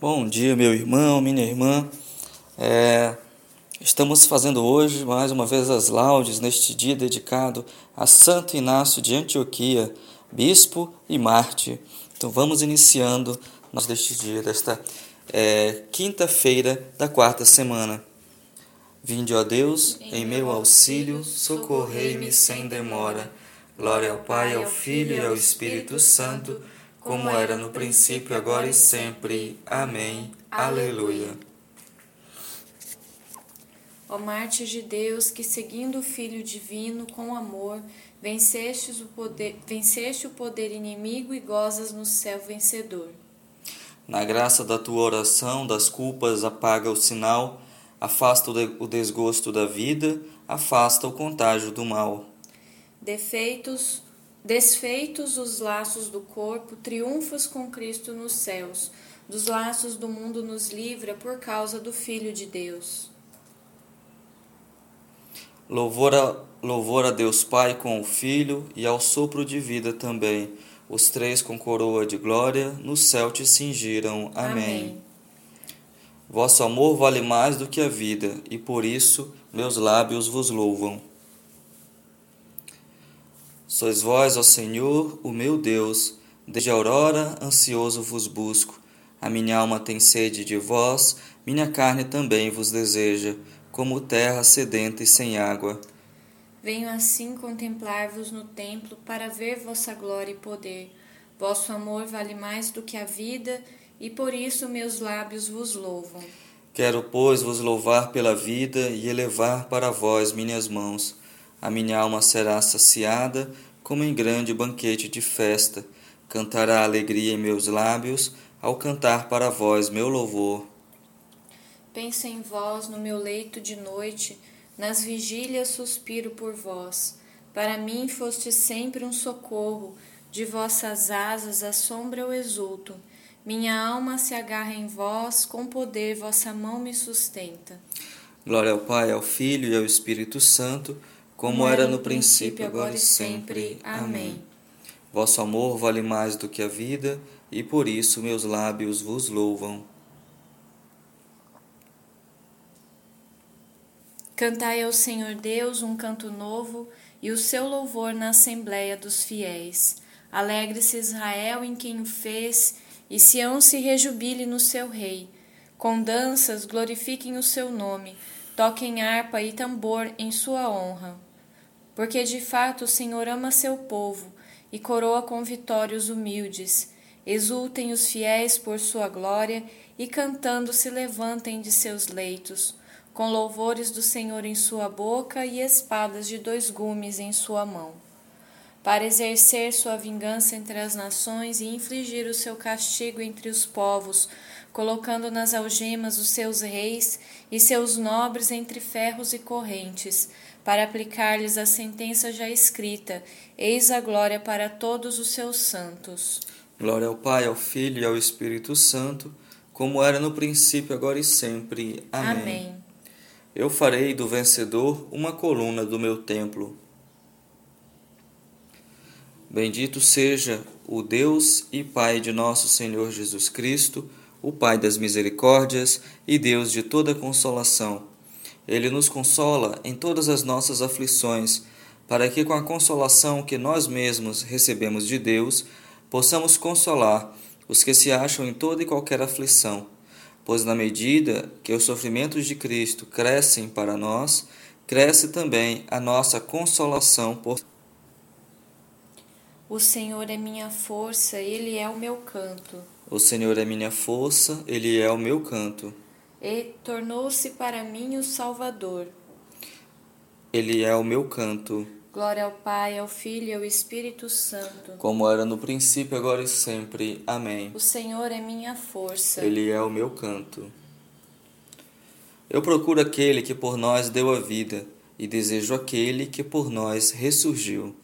Bom dia, meu irmão, minha irmã. É, estamos fazendo hoje mais uma vez as laudes neste dia dedicado a Santo Inácio de Antioquia, bispo e mártir. Então vamos iniciando nós deste dia, desta é, quinta-feira da quarta semana. Vinde, ó Deus, em meu auxílio, socorrei-me sem demora. Glória ao Pai, ao Filho e ao Espírito Santo como era no princípio, agora e sempre. Amém. Aleluia. Ó Marte de Deus, que seguindo o Filho Divino com amor, venceste o poder, venceste o poder inimigo e gozas no céu vencedor. Na graça da tua oração, das culpas apaga o sinal, afasta o desgosto da vida, afasta o contágio do mal. Defeitos, Desfeitos os laços do corpo, triunfas com Cristo nos céus. Dos laços do mundo nos livra por causa do Filho de Deus. Louvor a, louvor a Deus Pai com o Filho e ao sopro de vida também. Os três com coroa de glória no céu te cingiram. Amém. Amém. Vosso amor vale mais do que a vida, e por isso meus lábios vos louvam. Sois vós, ó Senhor, o meu Deus, desde a aurora ansioso vos busco. A minha alma tem sede de vós, minha carne também vos deseja, como terra sedenta e sem água. Venho assim contemplar-vos no templo para ver vossa glória e poder. Vosso amor vale mais do que a vida, e por isso meus lábios vos louvam. Quero, pois, vos louvar pela vida e elevar para vós minhas mãos a minha alma será saciada como em grande banquete de festa. Cantará alegria em meus lábios ao cantar para vós meu louvor. Penso em vós no meu leito de noite, nas vigílias suspiro por vós. Para mim foste sempre um socorro, de vossas asas a sombra eu exulto. Minha alma se agarra em vós, com poder vossa mão me sustenta. Glória ao Pai, ao Filho e ao Espírito Santo como era no princípio, agora e sempre. Amém. Vosso amor vale mais do que a vida, e por isso meus lábios vos louvam. Cantai ao Senhor Deus um canto novo, e o seu louvor na Assembleia dos Fiéis. Alegre-se Israel em quem o fez, e Sião se rejubile no seu rei. Com danças glorifiquem o seu nome, toquem harpa e tambor em sua honra porque de fato o Senhor ama seu povo e coroa com vitórias humildes. Exultem os fiéis por sua glória e cantando se levantem de seus leitos, com louvores do Senhor em sua boca e espadas de dois gumes em sua mão, para exercer sua vingança entre as nações e infligir o seu castigo entre os povos, colocando nas algemas os seus reis e seus nobres entre ferros e correntes para aplicar-lhes a sentença já escrita: Eis a glória para todos os seus santos. Glória ao Pai, ao Filho e ao Espírito Santo, como era no princípio, agora e sempre. Amém. Amém. Eu farei do vencedor uma coluna do meu templo. Bendito seja o Deus e Pai de nosso Senhor Jesus Cristo, o Pai das misericórdias e Deus de toda consolação ele nos consola em todas as nossas aflições, para que, com a consolação que nós mesmos recebemos de Deus, possamos consolar os que se acham em toda e qualquer aflição. Pois, na medida que os sofrimentos de Cristo crescem para nós, cresce também a nossa consolação por. O Senhor é minha força, Ele é o meu canto. O Senhor é minha força, Ele é o meu canto e tornou-se para mim o Salvador. Ele é o meu canto. Glória ao Pai, ao Filho e ao Espírito Santo. Como era no princípio, agora e sempre. Amém. O Senhor é minha força. Ele é o meu canto. Eu procuro aquele que por nós deu a vida e desejo aquele que por nós ressurgiu.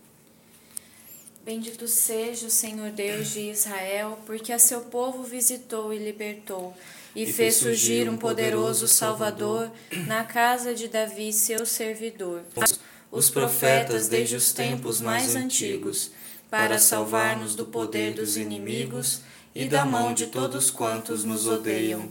Bendito seja o Senhor Deus de Israel, porque a seu povo visitou e libertou e, fez surgir um poderoso Salvador na casa de Davi, seu servidor. Os profetas desde os tempos mais antigos, para salvar-nos do poder dos inimigos e da mão de todos quantos nos odeiam.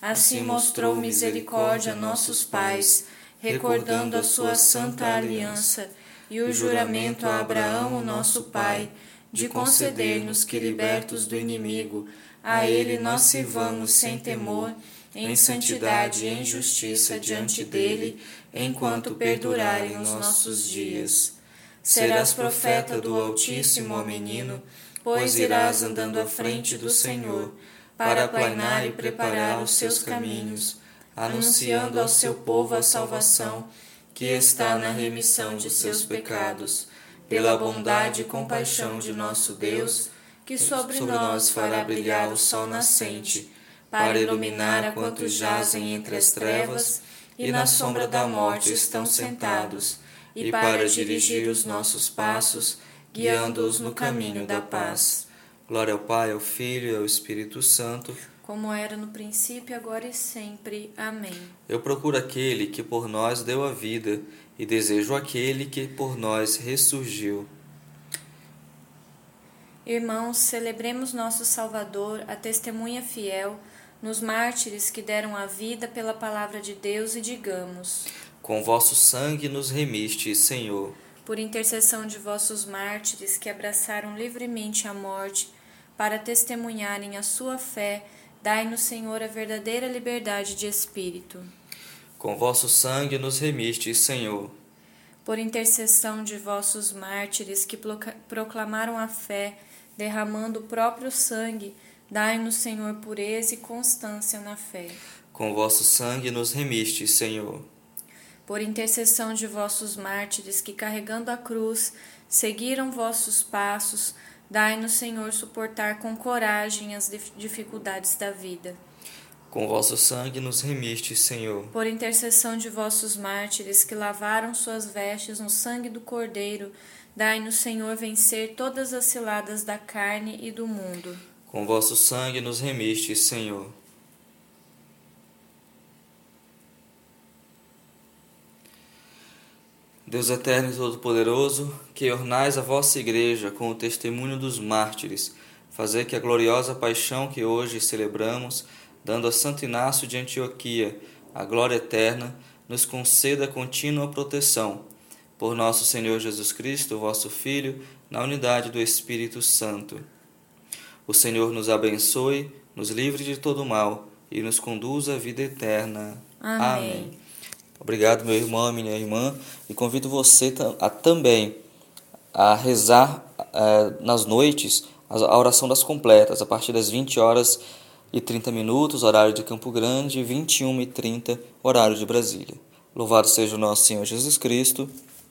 Assim mostrou misericórdia a nossos pais, recordando a sua santa aliança e o juramento a Abraão, nosso pai, de conceder-nos que, libertos do inimigo, a ele nós sirvamos sem temor, em santidade e em justiça diante dele, enquanto perdurarem os nossos dias. Serás profeta do Altíssimo, ó menino, pois irás andando à frente do Senhor, para aplanar e preparar os seus caminhos, anunciando ao seu povo a salvação que está na remissão de seus pecados, pela bondade e compaixão de nosso Deus, que sobre nós fará brilhar o sol nascente, para iluminar a quantos jazem entre as trevas e na sombra da morte estão sentados, e para dirigir os nossos passos guiando-os no caminho da paz. Glória ao Pai, ao Filho e ao Espírito Santo, como era no princípio, agora e sempre. Amém. Eu procuro aquele que por nós deu a vida e desejo aquele que por nós ressurgiu. Irmãos, celebremos nosso Salvador, a testemunha fiel, nos mártires que deram a vida pela palavra de Deus e digamos: Com vosso sangue nos remiste, Senhor por intercessão de vossos mártires que abraçaram livremente a morte, para testemunharem a sua fé, dai-nos, Senhor, a verdadeira liberdade de espírito. Com vosso sangue nos remiste, Senhor. Por intercessão de vossos mártires que proclamaram a fé, derramando o próprio sangue, dai-nos, Senhor, pureza e constância na fé. Com vosso sangue nos remiste, Senhor por intercessão de vossos mártires que, carregando a cruz, seguiram vossos passos, dai-nos, Senhor, suportar com coragem as dificuldades da vida. Com vosso sangue nos remiste, Senhor. Por intercessão de vossos mártires que lavaram suas vestes no sangue do Cordeiro, dai-nos, Senhor, vencer todas as ciladas da carne e do mundo. Com vosso sangue nos remiste, Senhor. Deus eterno e todo-poderoso, que ornais a vossa igreja com o testemunho dos mártires, fazer que a gloriosa paixão que hoje celebramos, dando a Santo Inácio de Antioquia a glória eterna, nos conceda contínua proteção. Por nosso Senhor Jesus Cristo, vosso Filho, na unidade do Espírito Santo. O Senhor nos abençoe, nos livre de todo mal e nos conduza à vida eterna. Amém. Amém. Obrigado, meu irmão, minha irmã, e convido você a, também a rezar é, nas noites a oração das completas, a partir das 20 horas e 30 minutos, horário de Campo Grande, 21 e 30, horário de Brasília. Louvado seja o nosso Senhor Jesus Cristo.